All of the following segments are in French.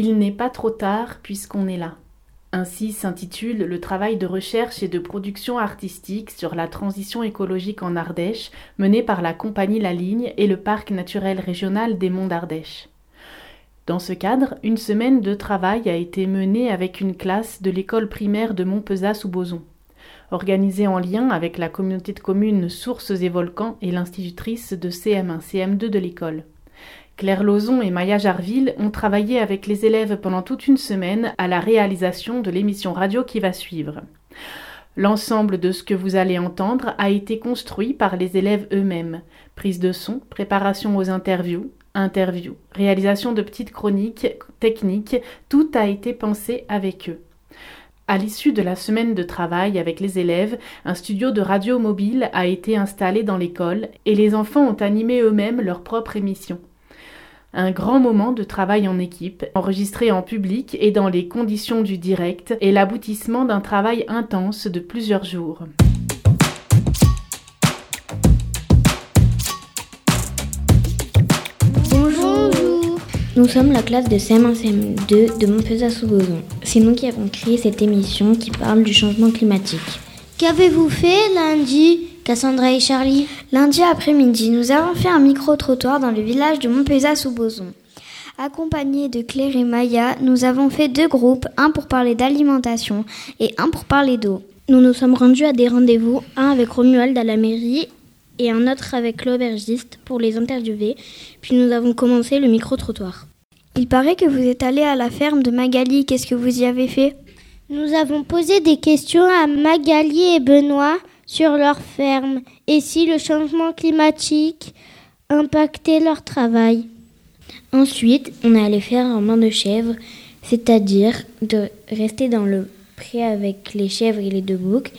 Il n'est pas trop tard puisqu'on est là. Ainsi s'intitule le travail de recherche et de production artistique sur la transition écologique en Ardèche mené par la compagnie La Ligne et le parc naturel régional des Monts d'Ardèche. Dans ce cadre, une semaine de travail a été menée avec une classe de l'école primaire de Montpezat sous Boson. Organisée en lien avec la communauté de communes Sources et Volcans et l'institutrice de CM1, CM2 de l'école. Claire Lozon et Maya Jarville ont travaillé avec les élèves pendant toute une semaine à la réalisation de l'émission radio qui va suivre. L'ensemble de ce que vous allez entendre a été construit par les élèves eux-mêmes. Prise de son, préparation aux interviews, interviews, réalisation de petites chroniques, techniques, tout a été pensé avec eux. À l'issue de la semaine de travail avec les élèves, un studio de radio mobile a été installé dans l'école et les enfants ont animé eux-mêmes leur propre émission un grand moment de travail en équipe, enregistré en public et dans les conditions du direct, est l'aboutissement d'un travail intense de plusieurs jours. Bonjour Nous sommes la classe de CM1 CM2 de montpezat sous C'est nous qui avons créé cette émission qui parle du changement climatique. Qu'avez-vous fait lundi? Cassandra et Charlie. Lundi après-midi, nous avons fait un micro-trottoir dans le village de Montpezat-sous-Boson. Accompagnés de Claire et Maya, nous avons fait deux groupes, un pour parler d'alimentation et un pour parler d'eau. Nous nous sommes rendus à des rendez-vous, un avec Romuald à la mairie et un autre avec l'aubergiste pour les interviewer, puis nous avons commencé le micro-trottoir. Il paraît que vous êtes allé à la ferme de Magali, qu'est-ce que vous y avez fait? Nous avons posé des questions à Magali et Benoît sur leur ferme et si le changement climatique impactait leur travail? Ensuite, on est allé faire un main de chèvre, c'est-à-dire de rester dans le pré avec les chèvres et les deux boucs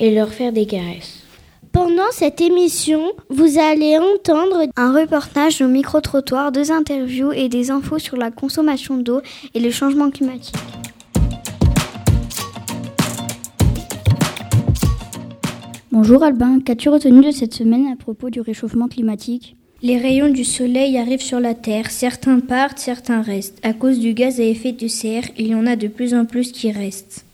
et leur faire des caresses. Pendant cette émission, vous allez entendre un reportage au micro-trottoir, deux interviews et des infos sur la consommation d'eau et le changement climatique. Bonjour Albin, qu'as-tu retenu de cette semaine à propos du réchauffement climatique? Les rayons du soleil arrivent sur la Terre, certains partent, certains restent. À cause du gaz à effet de serre, il y en a de plus en plus qui restent.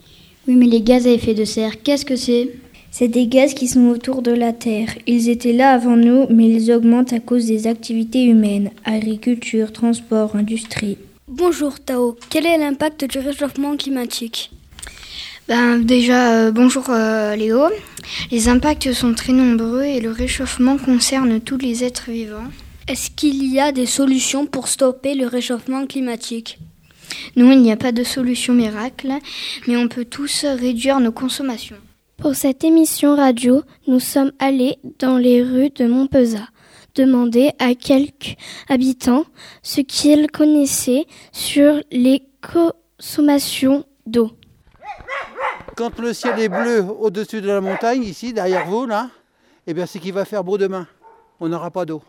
Oui, mais les gaz à effet de serre, qu'est-ce que c'est? C'est des gaz qui sont autour de la Terre. Ils étaient là avant nous, mais ils augmentent à cause des activités humaines, agriculture, transport, industrie. Bonjour Tao, quel est l'impact du réchauffement climatique? Ben, déjà, euh, bonjour euh, Léo. Les impacts sont très nombreux et le réchauffement concerne tous les êtres vivants. Est-ce qu'il y a des solutions pour stopper le réchauffement climatique? Non, il n'y a pas de solution miracle, mais on peut tous réduire nos consommations. Pour cette émission radio, nous sommes allés dans les rues de Montpezat demander à quelques habitants ce qu'ils connaissaient sur les consommations d'eau. Quand le ciel est bleu au-dessus de la montagne, ici, derrière vous, là, eh bien, c'est qu'il va faire beau demain. On n'aura pas d'eau.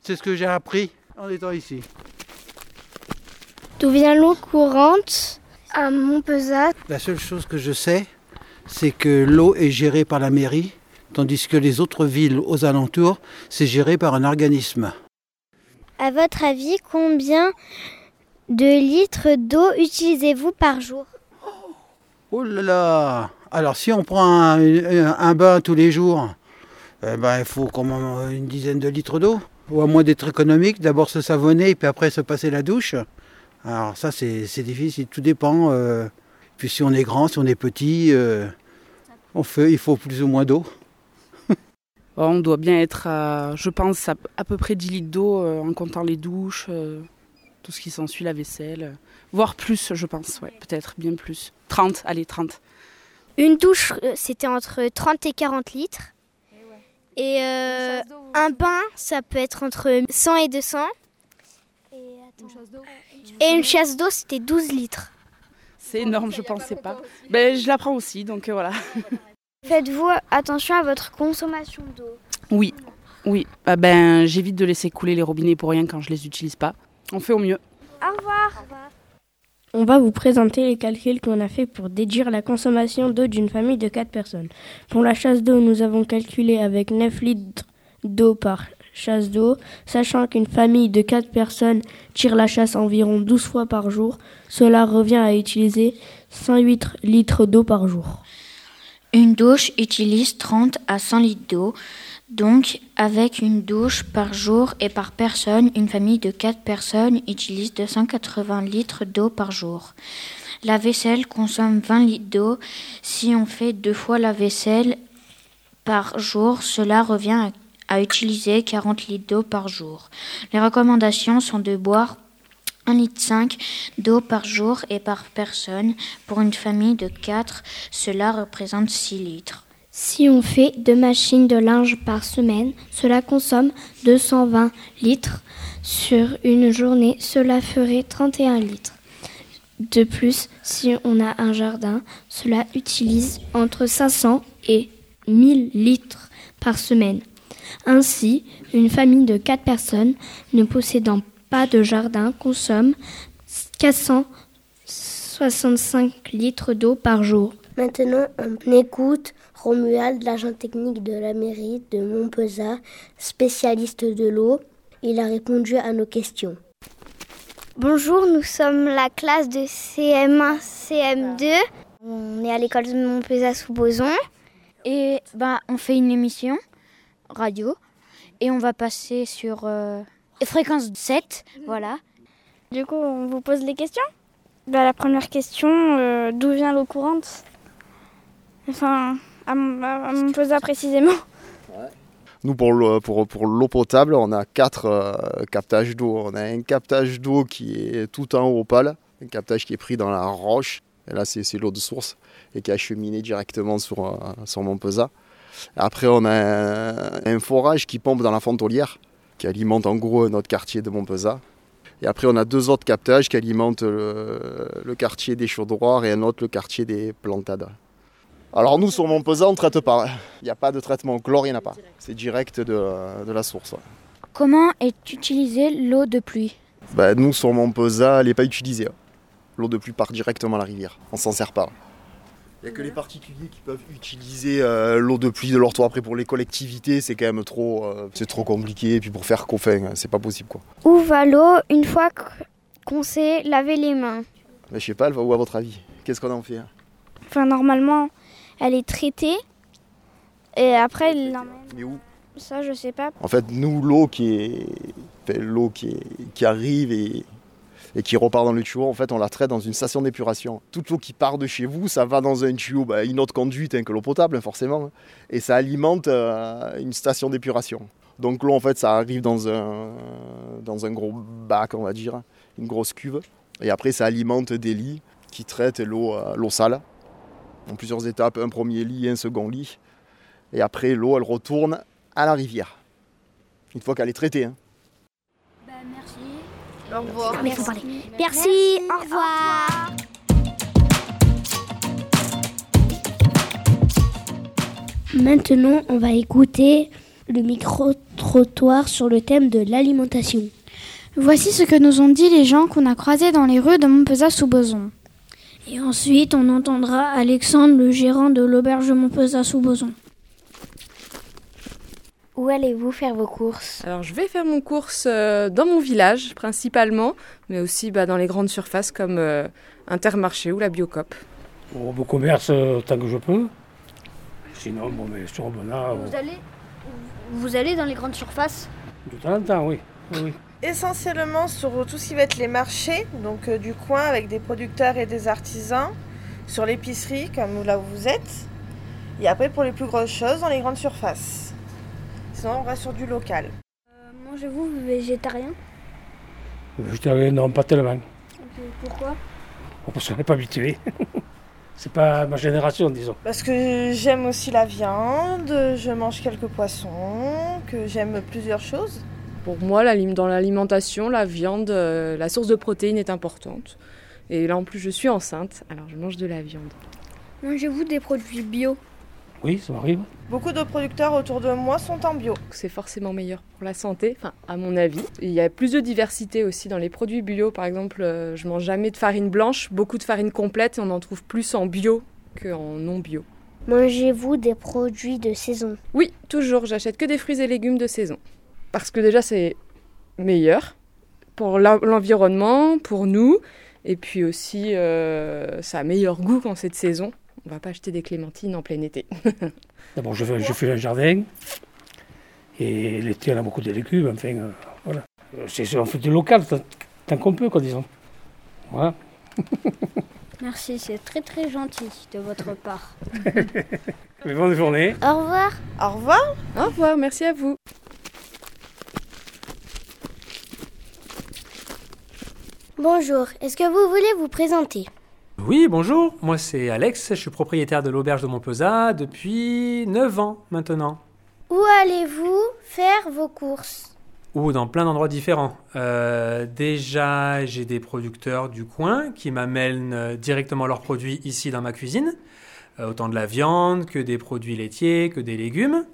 C'est ce que j'ai appris en étant ici. D'où vient l'eau courante à Montpezat? La seule chose que je sais, c'est que l'eau est gérée par la mairie, tandis que les autres villes aux alentours, c'est géré par un organisme. À votre avis, combien de litres d'eau utilisez-vous par jour? Oh là là Alors si on prend un, bain tous les jours, eh ben, il faut quand même une dizaine de litres d'eau. Ou à moins d'être économique, d'abord se savonner et puis après se passer la douche. Alors ça c'est difficile, tout dépend. Euh. puis si on est grand, si on est petit, euh, fait, il faut plus ou moins d'eau. on doit bien être, je pense, à, peu près 10 litres d'eau euh, en comptant les douches, tout ce qui s'ensuit, la vaisselle. Voire plus, je pense, ouais, peut-être bien plus. 30, allez, 30. Une douche, euh, c'était entre 30 et 40 litres. Et euh, un bain, ça peut être entre 100 et 200. Et, une chasse d'eau, c'était 12 litres. C'est énorme, je pensais pas. Ben, je la prends aussi, donc euh, voilà. Faites-vous attention à votre consommation d'eau Oui, oui. Ah ben, j'évite de laisser couler les robinets pour rien quand je les utilise pas. On fait au mieux. Au revoir. Au revoir. On va vous présenter les calculs qu'on a fait pour déduire la consommation d'eau d'une famille de 4 personnes. Pour la chasse d'eau, nous avons calculé avec 9 litres d'eau par chasse d'eau, sachant qu'une famille de 4 personnes tire la chasse environ 12 fois par jour, cela revient à utiliser 108 litres d'eau par jour. Une douche utilise 30 à 100 litres d'eau, donc avec une douche par jour et par personne, une famille de 4 personnes utilise 280 litres d'eau par jour. La vaisselle consomme 20 litres d'eau. Si on fait deux fois la vaisselle par jour, cela revient à utiliser 40 litres d'eau par jour. Les recommandations sont de boire 1,5 litre d'eau par jour et par personne. Pour une famille de 4, cela représente 6 litres. Si on fait deux machines de linge par semaine, cela consomme 220 litres. Sur une journée, cela ferait 31 litres. De plus, si on a un jardin, cela utilise entre 500 et 1000 litres par semaine. Ainsi, une famille de 4 personnes ne possédant pas de jardin consomme 465 litres d'eau par jour. Maintenant, on écoute Romuald, l'agent technique de la mairie de Montpezat, spécialiste de l'eau. Il a répondu à nos questions. Bonjour, nous sommes la classe de CM1, CM2. On est à l'école de Montpezat sous Boson. Et ben, on fait une émission radio et on va passer sur euh, fréquence 7, voilà. Du coup, on vous pose les questions? Bah, La première question, euh, d'où vient l'eau courante? Enfin, à, Montpezat précisément. Nous, pour l'eau potable, on a quatre euh, captages d'eau. On a un captage d'eau qui est tout en haut au pal, un captage qui est pris dans la roche. Et là, c'est l'eau de source et qui est acheminée directement sur, euh. Après, on a un, forage qui pompe dans la fontolière, qui alimente en gros notre quartier de Montpezat. Et après, on a deux autres captages qui alimentent le, le quartier des Chaudroirs et un autre, le quartier des Plantades. Alors nous, sur Montpezat, on ne traite pas. Il n'y a pas de traitement chlore, il n'y en a pas. C'est direct de, de, la source. Ouais. Comment est utilisée l'eau de pluie? Bah, Nous, sur Montpezat, elle n'est pas utilisée. L'eau de pluie part directement à la rivière. On s'en sert pas. Il n'y a que les particuliers qui peuvent utiliser euh, l'eau de pluie de leur toit. Après, pour les collectivités, c'est quand même trop, euh, c'est trop compliqué. Et puis pour faire coffin, c'est pas possible. Quoi. Où va l'eau une fois qu'on s'est lavé les mains? Bah, Je sais pas, elle va où à votre avis? Qu'est-ce qu'on en fait hein? Enfin, normalement, elle est traitée. Et après, elle l'emmène. Mais où Ça, je sais pas. En fait, nous, l'eau qui est, enfin, l'eau qui, est... qui arrive et et qui repart dans le tuyau, en fait, on la traite dans une station d'épuration. Toute l'eau qui part de chez vous, ça va dans un tuyau, bah, une autre conduite hein, que l'eau potable, forcément, et ça alimente euh, une station d'épuration. Donc l'eau, en fait, ça arrive dans un, dans un gros bac, on va dire, une grosse cuve, et après, ça alimente des lits qui traitent l'eau euh, l'eau sale, en plusieurs étapes, un premier lit et un second lit, et après, l'eau, elle retourne à la rivière, une fois qu'elle est traitée. Hein. Au revoir. Ah, mais faut parler. Merci, Merci, au revoir. Maintenant, on va écouter le micro-trottoir sur le thème de l'alimentation. Voici ce que nous ont dit les gens qu'on a croisés dans les rues de Montpezat sous Boson. Et ensuite, on entendra Alexandre, le gérant de l'auberge Montpezat sous Boson. Où allez-vous faire vos courses? Alors je vais faire mon course euh, dans mon village principalement, mais aussi bah, dans les grandes surfaces comme euh, Intermarché ou la Biocop. Au beau commerce euh, autant que je peux. Sinon, bon, mais sur Bona. Vous, allez, vous allez dans les grandes surfaces? De temps en temps, oui. oui, oui. Essentiellement sur tout ce qui va être les marchés, donc du coin avec des producteurs et des artisans, sur l'épicerie comme là où vous êtes, et après pour les plus grosses choses dans les grandes surfaces. Sinon, on va sur du local. Euh, Mangez-vous végétarien? Végétarien, non, pas tellement. Pourquoi? Parce qu'on n'est pas habitué. C'est pas ma génération, disons. Parce que j'aime aussi la viande, je mange quelques poissons, que j'aime plusieurs choses. Pour moi, dans l'alimentation, la viande, euh, la source de protéines est importante. Et là, en plus, je suis enceinte, alors je mange de la viande. Mangez-vous des produits bio? Oui, ça m'arrive. Beaucoup de producteurs autour de moi sont en bio. C'est forcément meilleur pour la santé, enfin, à mon avis. Il y a plus de diversité aussi dans les produits bio. Par exemple, euh, je mange jamais de farine blanche, beaucoup de farine complète, et on en trouve plus en bio qu'en non bio. Mangez-vous des produits de saison? Oui, toujours. J'achète que des fruits et légumes de saison. Parce que déjà c'est meilleur pour l'environnement, pour nous, et puis aussi euh, ça a meilleur goût quand c'est de saison. On va pas acheter des clémentines en plein été. D'abord, je fais, je fais un jardin. Et l'été, on a beaucoup de légumes. Enfin, euh, voilà. C'est, on fait du local tant, qu'on peut, quoi, disons. Voilà. Merci, c'est très très gentil de votre part. bonne journée. Au revoir. Au revoir. Au revoir, merci à vous. Bonjour, est-ce que vous voulez vous présenter? Oui, bonjour, moi c'est Alex, je suis propriétaire de l'auberge de Montpezat depuis 9 ans maintenant. Où allez-vous faire vos courses? Ou dans plein d'endroits différents. Euh, déjà, j'ai des producteurs du coin qui m'amènent euh, directement leurs produits ici dans ma cuisine. Euh, autant de la viande que des produits laitiers, que des légumes.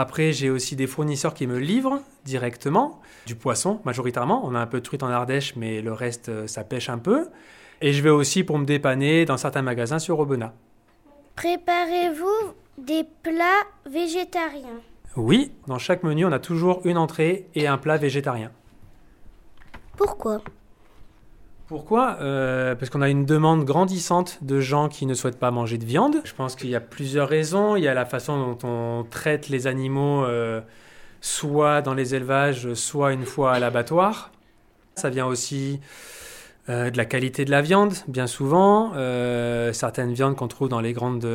Après, j'ai aussi des fournisseurs qui me livrent directement du poisson majoritairement. On a un peu de truite en Ardèche, mais le reste, euh, ça pêche un peu. Et je vais aussi pour me dépanner dans certains magasins sur Aubenas. Préparez-vous des plats végétariens Oui, dans chaque menu, on a toujours une entrée et un plat végétarien. Pourquoi? Pourquoi? Euh, Parce qu'on a une demande grandissante de gens qui ne souhaitent pas manger de viande. Je pense qu'il y a plusieurs raisons. Il y a la façon dont on traite les animaux, euh, soit dans les élevages, soit une fois à l'abattoir. Ça vient aussi de la qualité de la viande, bien souvent. certaines viandes qu'on trouve dans les grandes,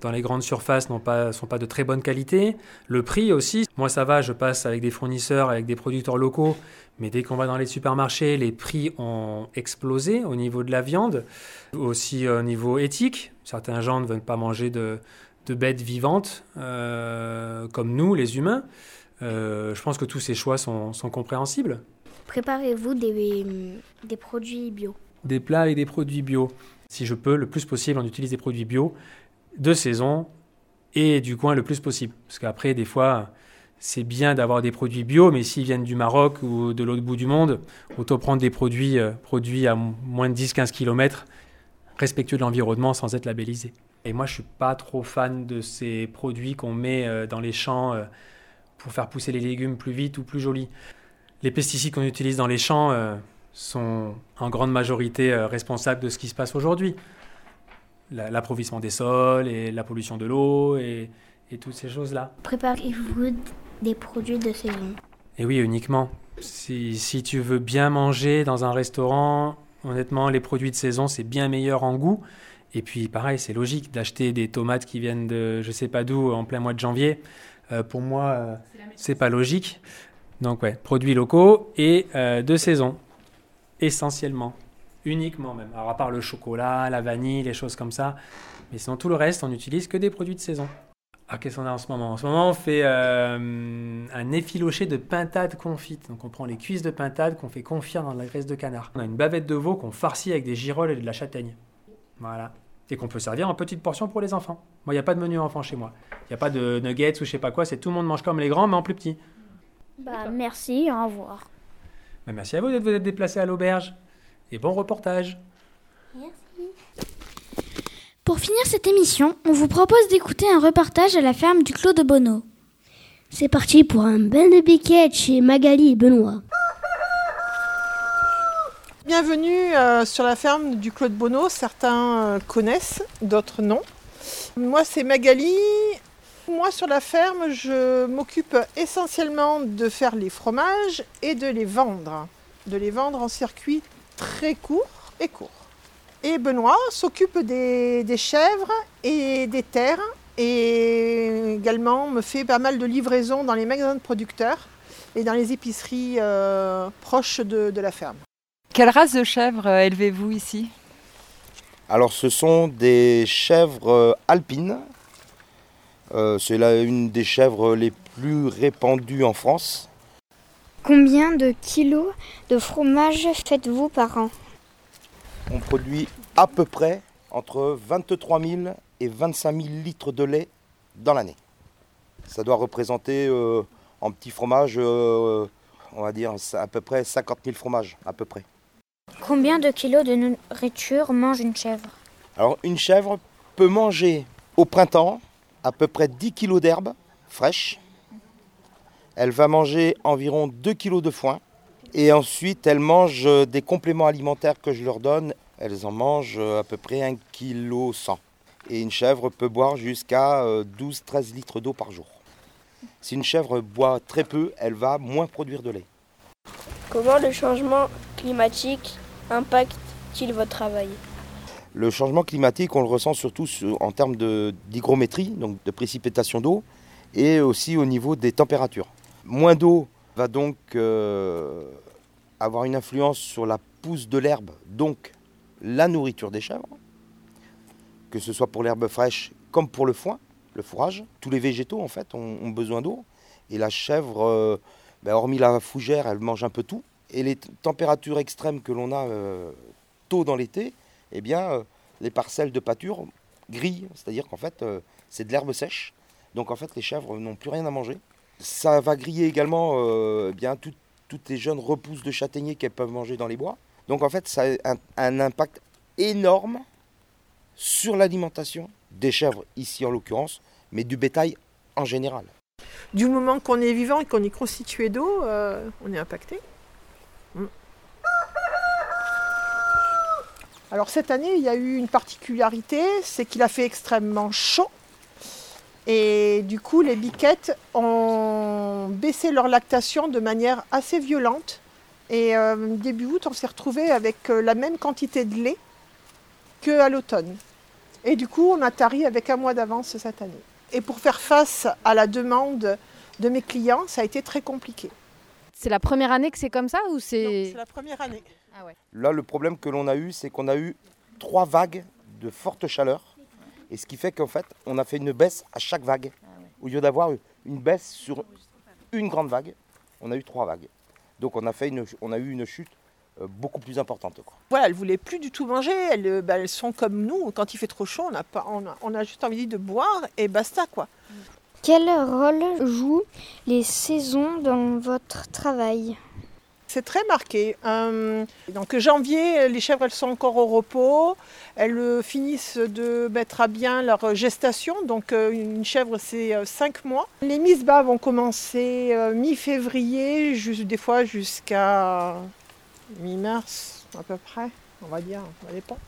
dans les grandes surfaces ne pas, sont pas de très bonne qualité. Le prix aussi. Moi, ça va, je passe avec des fournisseurs, avec des producteurs locaux mais dès qu'on va dans les supermarchés, les prix ont explosé au niveau de la viande, aussi au niveau éthique. Certains gens ne veulent pas manger de, bêtes vivantes, euh, comme nous, les humains. Euh, je pense que tous ces choix sont, compréhensibles. Préparez-vous des, produits bio Des plats et des produits bio. Si je peux, le plus possible, on utilise des produits bio de saison et du coin le plus possible. Parce qu'après, des fois, c'est bien d'avoir des produits bio, mais s'ils viennent du Maroc ou de l'autre bout du monde, autant prendre des produits euh, produits à moins de 10-15 km, respectueux de l'environnement sans être labellisés. Et moi, je suis pas trop fan de ces produits qu'on met euh, dans les champs euh, pour faire pousser les légumes plus vite ou plus jolis. Les pesticides qu'on utilise dans les champs sont en grande majorité responsables de ce qui se passe aujourd'hui. L'approvissement des sols et la pollution de l'eau et, et toutes ces choses-là. Préparez-vous des produits de saison. Et oui, uniquement. Si, si, tu veux bien manger dans un restaurant, honnêtement, les produits de saison, c'est bien meilleur en goût. Et puis, pareil, c'est logique d'acheter des tomates qui viennent de je sais pas d'où en plein mois de janvier. Euh, pour moi, euh, c'est pas logique. Donc, ouais, produits locaux et euh, de saison, essentiellement, uniquement même. Alors, à part le chocolat, la vanille, les choses comme ça. Mais sinon, tout le reste, on n'utilise que des produits de saison. Ah, qu'est-ce qu'on a en ce moment? En ce moment, on fait euh, un effiloché de pintade confite. Donc, on prend les cuisses de pintade qu'on fait confire dans la graisse de canard. On a une bavette de veau qu'on farcit avec des girolles et de la châtaigne. Voilà. Et qu'on peut servir en petites portions pour les enfants. Moi, il n'y a pas de menu enfant chez moi. Il n'y a pas de nuggets ou je sais pas quoi. C'est tout le monde mange comme les grands, mais en plus petit. Bah, merci, au revoir. Bah, merci à vous d'être vous êtes déplacé à l'auberge. Et bon reportage. Merci. Pour finir cette émission, on vous propose d'écouter un reportage à la ferme du Clos de Bonneau. C'est parti pour un bain de biquette chez Magali et Benoît. Bienvenue euh, sur la ferme du Clos de Bonneau. Certains euh, connaissent, d'autres non. Moi, c'est Magali. Moi, sur la ferme, je m'occupe essentiellement de faire les fromages et de les vendre. De les vendre en circuit très court et court. Et Benoît s'occupe des, chèvres et des terres et également me fait pas mal de livraisons dans les magasins de producteurs et dans les épiceries euh, proches de, la ferme. Quelle race de chèvres euh, élevez-vous ici? Alors ce sont des chèvres euh. C'est une des chèvres les plus répandues en France. Combien de kilos de fromage faites-vous par an? On produit à peu près entre 23 000 et 25 000 litres de lait dans l'année. Ça doit représenter euh, en petit fromage, euh, on va dire à peu près 50 000 fromages, à peu près. Combien de kilos de nourriture mange une chèvre? Alors une chèvre peut manger au printemps à peu près 10 kilos d'herbe fraîche. Elle va manger environ 2 kg de foin. Et ensuite, elle mange des compléments alimentaires que je leur donne. Elles en mangent à peu près 1 kg 100. Et une chèvre peut boire jusqu'à 12-13 litres d'eau par jour. Si une chèvre boit très peu, elle va moins produire de lait. Comment le changement climatique impacte-t-il votre travail? Le changement climatique, on le ressent surtout en termes d'hygrométrie, donc de précipitation d'eau, et aussi au niveau des températures. Moins d'eau va donc euh, avoir une influence sur la pousse de l'herbe, donc la nourriture des chèvres, que ce soit pour l'herbe fraîche comme pour le foin, le fourrage. Tous les végétaux en fait ont, besoin d'eau, et la chèvre... Euh, ben, hormis la fougère, elle mange un peu tout. Et les températures extrêmes que l'on a euh, tôt dans l'été, eh bien, euh, les parcelles de pâture grillent, c'est-à-dire qu'en fait, euh, c'est de l'herbe sèche. Donc en fait, les chèvres n'ont plus rien à manger. Ça va griller également eh bien toutes les jeunes repousses de châtaigniers qu'elles peuvent manger dans les bois. Donc en fait, ça a un impact énorme sur l'alimentation des chèvres ici en l'occurrence, mais du bétail en général du moment qu'on est vivant et qu'on est constitué d'eau, euh, on est impacté. Alors cette année, il y a eu une particularité, c'est qu'il a fait extrêmement chaud. Et du coup, les biquettes ont baissé leur lactation de manière assez violente. Et euh, début août, on s'est retrouvé avec euh, la même quantité de lait qu'à l'automne. Et du coup, on a tari avec un mois d'avance cette année. Et pour faire face à la demande de mes clients, ça a été très compliqué. C'est la première année que c'est comme ça ou c'est C'est la première année. Ah Là, le problème que l'on a eu, c'est qu'on a eu trois vagues de forte chaleur. Et ce qui fait qu'en fait, on a fait une baisse à chaque vague. Ah Au lieu d'avoir une baisse sur une grande vague, on a eu trois vagues. Donc on a, fait une, on a eu une chute euh, beaucoup plus importante. Quoi. Voilà, elles ne voulaient plus du tout manger. Elles, euh, bah, elles, sont comme nous. Quand il fait trop chaud, on a, pas, on a, on a juste envie de boire et basta. quoi. Quel rôle jouent les saisons dans votre travail? C'est très marqué. Euh, donc janvier, les chèvres elles sont encore au repos. Elles finissent de mettre à bien leur gestation. Donc une chèvre c'est 5 mois. Les mises bas vont commencer mi-février, des fois jusqu'à mi-mars à peu près, on va dire, ça dépend.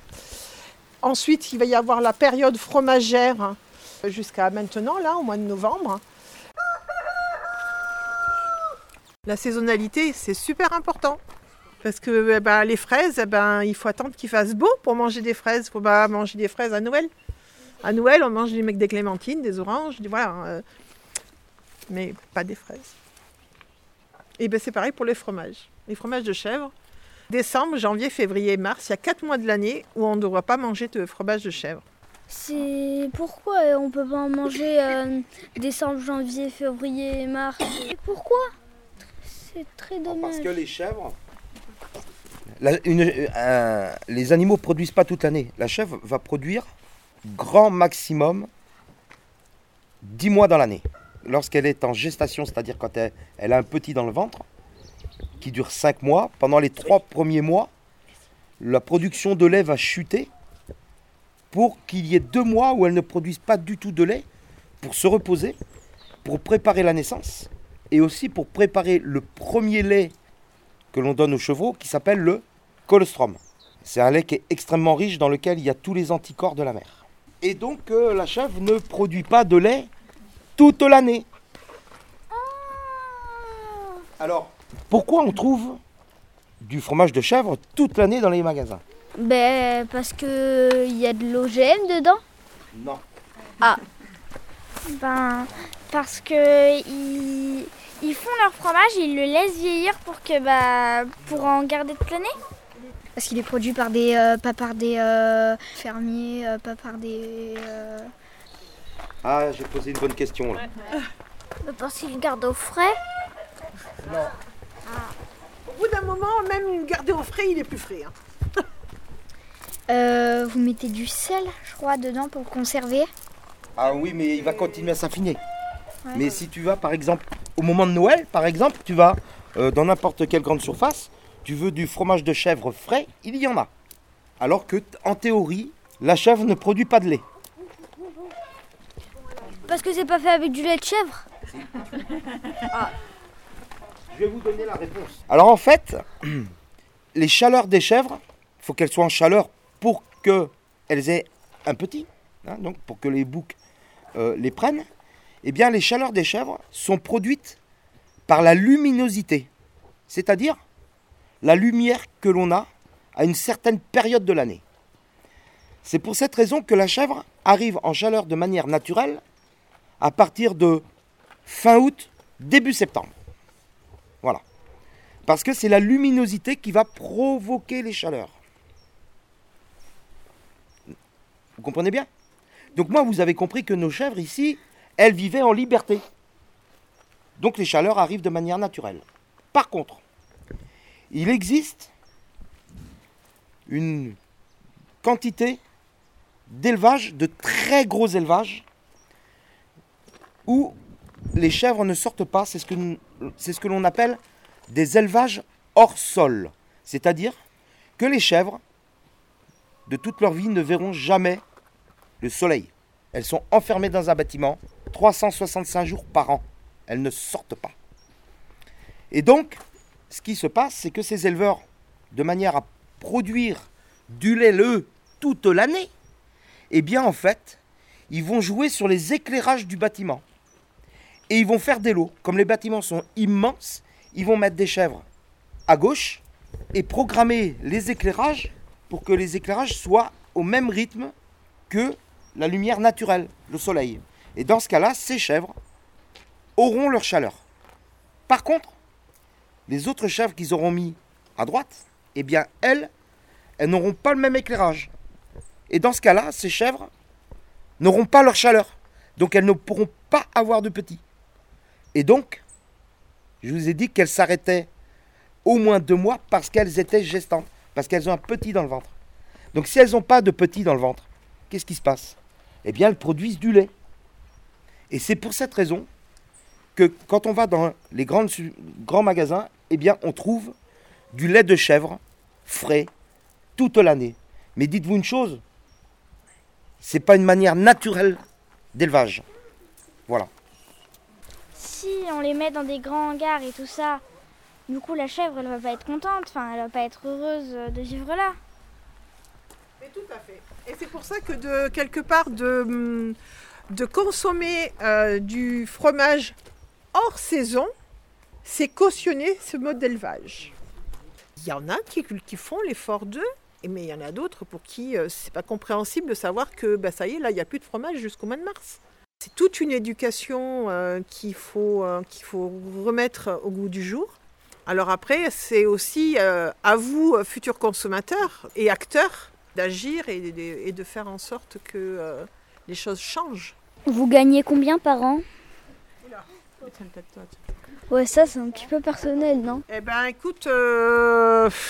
Ensuite, il va y avoir la période fromagère hein, jusqu'à maintenant, là, au mois de novembre. La saisonnalité, c'est super important. Parce que eh ben, les fraises, eh ben, il faut attendre qu'il fasse beau pour manger des fraises. Il faut pas manger des fraises à Noël. À Noël, on mange des, des clémentines, des oranges, voilà. Euh, mais pas des fraises. Et ben, c'est pareil pour les fromages. Les fromages de chèvre, Décembre, janvier, février, mars, il y a quatre mois de l'année où on ne doit pas manger de fromage de chèvre. C'est pourquoi on peut pas en manger euh, décembre, janvier, février, mars? pourquoi? C'est très dommage. Parce que les chèvres, euh, les animaux produisent pas toute l'année. La chèvre va produire grand maximum 10 mois dans l'année. Lorsqu'elle est en gestation, c'est-à-dire quand elle a un petit dans le ventre, qui dure 5 mois. Pendant les 3 premiers mois, la production de lait va chuter pour qu'il y ait 2 mois où elle ne produise pas du tout de lait pour se reposer, pour préparer la naissance et aussi pour préparer le premier lait que l'on donne aux chevaux qui s'appelle le colostrum. C'est un lait qui est extrêmement riche dans lequel il y a tous les anticorps de la mère. Et donc euh, la chèvre ne produit pas de lait toute l'année. Alors, pourquoi on trouve du fromage de chèvre toute l'année dans les magasins? Ben parce que il y a de l'OGM dedans. Non. Ah. Ben parce que ils, font leur fromage, ils le laissent vieillir pour que bah pour en garder toute l'année. Parce qu'il est produit par des euh, pas par des euh, fermiers, euh, pas par des. Ah, j'ai posé une bonne question là. Parce qu'ils le gardent au frais. Non. Au bout d'un moment, même gardé au frais, il est plus frais. Hein. Euh, vous mettez du sel, je crois, dedans pour le conserver Ah oui, mais il va continuer à s'affiner. Mais si tu vas, par exemple, au moment de Noël, par exemple, tu vas euh, dans n'importe quelle grande surface, tu veux du fromage de chèvre frais, il y en a. Alors que, en théorie, la chèvre ne produit pas de lait. Parce que c'est pas fait avec du lait de chèvre? Ah. Je vais vous donner la réponse. Alors en fait, les chaleurs des chèvres, il faut qu'elles soient en chaleur pour qu'elles aient un petit, hein, donc pour que les boucs euh, les prennent. Eh bien, les chaleurs des chèvres sont produites par la luminosité, c'est-à-dire la lumière que l'on a à une certaine période de l'année. C'est pour cette raison que la chèvre arrive en chaleur de manière naturelle à partir de fin août, début septembre. Voilà. Parce que c'est la luminosité qui va provoquer les chaleurs. Vous comprenez bien? Donc moi, vous avez compris que nos chèvres ici, elles vivaient en liberté. Donc les chaleurs arrivent de manière naturelle. Par contre, il existe une quantité d'élevage, de très gros élevages, où les chèvres ne sortent pas, c'est ce que, c'est ce que l'on appelle des élevages hors sol. C'est-à-dire que les chèvres, de toute leur vie, ne verront jamais le soleil. Elles sont enfermées dans un bâtiment 365 jours par an. Elles ne sortent pas. Et donc, ce qui se passe, c'est que ces éleveurs, de manière à produire du lait, le toute l'année, eh bien, en fait, ils vont jouer sur les éclairages du bâtiment. Et ils vont faire des lots. Comme les bâtiments sont immenses, ils vont mettre des chèvres à gauche et programmer les éclairages pour que les éclairages soient au même rythme que la lumière naturelle, le soleil. Et dans ce cas-là, ces chèvres auront leur chaleur. Par contre, les autres chèvres qu'ils auront mis à droite, eh bien, elles, elles n'auront pas le même éclairage. Et dans ce cas-là, ces chèvres n'auront pas leur chaleur. Donc elles ne pourront pas avoir de petits. Et donc, je vous ai dit qu'elles s'arrêtaient au moins deux mois parce qu'elles étaient gestantes, parce qu'elles ont un petit dans le ventre. Donc si elles n'ont pas de petit dans le ventre, qu'est-ce qui se passe? Eh bien, elles produisent du lait. Et c'est pour cette raison que quand on va dans les grandes, grands magasins, eh bien, on trouve du lait de chèvre frais toute l'année. Mais dites-vous une chose, c'est pas une manière naturelle d'élevage. Voilà. Si on les met dans des grands hangars et tout ça, du coup la chèvre elle va pas être contente, enfin elle va pas être heureuse de vivre là. Mais tout à fait. Et c'est pour ça que de quelque part de, de consommer euh, du fromage hors saison, c'est cautionner ce mode d'élevage. Il y en a qui, font l'effort d'eux, mais il y en a d'autres pour qui euh, c'est pas compréhensible de savoir que bah, ça y est, là, il n'y a plus de fromage jusqu'au mois de mars. C'est toute une éducation euh, qu'il faut, qu'il faut remettre au goût du jour. Alors après, c'est aussi à vous, futurs consommateurs et acteurs, d'agir et, de faire en sorte que les choses changent. Vous gagnez combien par an Ouais, ça c'est un petit peu personnel, non? Eh ben écoute,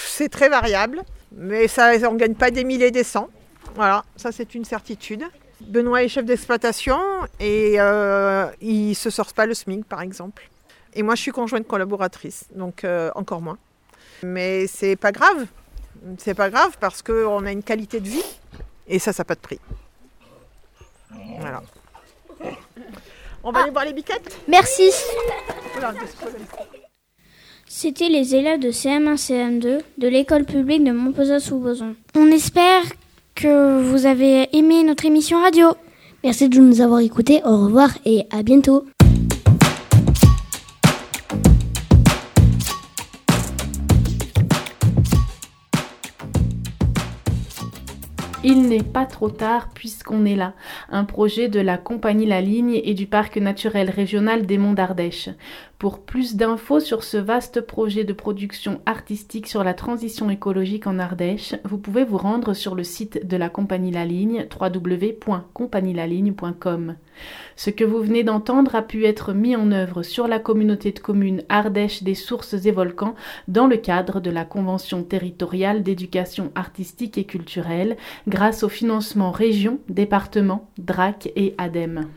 c'est très variable. Mais ça, on ne gagne pas des milliers et des cents. Voilà, ça c'est une certitude. Benoît est chef d'exploitation et euh, il ne se sort pas le SMIC par exemple. Et moi je suis conjointe collaboratrice, donc euh, encore moins. Mais c'est pas grave. C'est pas grave parce qu'on a une qualité de vie et ça, ça n'a pas de prix. Voilà. On va aller voir les biquettes? Merci. C'était les élèves de CM1 CM2 de l'école publique de Montpezat-sous-Boson. On espère que vous avez aimé notre émission radio. Merci de nous avoir écoutés. Au revoir et à bientôt. Il n'est pas trop tard puisqu'on est là, un projet de la compagnie La Ligne et du parc naturel régional des Monts d'Ardèche. Pour plus d'infos sur ce vaste projet de production artistique sur la transition écologique en Ardèche, vous pouvez vous rendre sur le site de la compagnie La Ligne www.compagnielaligne.com. Ce que vous venez d'entendre a pu être mis en œuvre sur la communauté de communes Ardèche des sources et volcans dans le cadre de la Convention territoriale d'éducation artistique et culturelle grâce au financement région, département, DRAC et ADEME.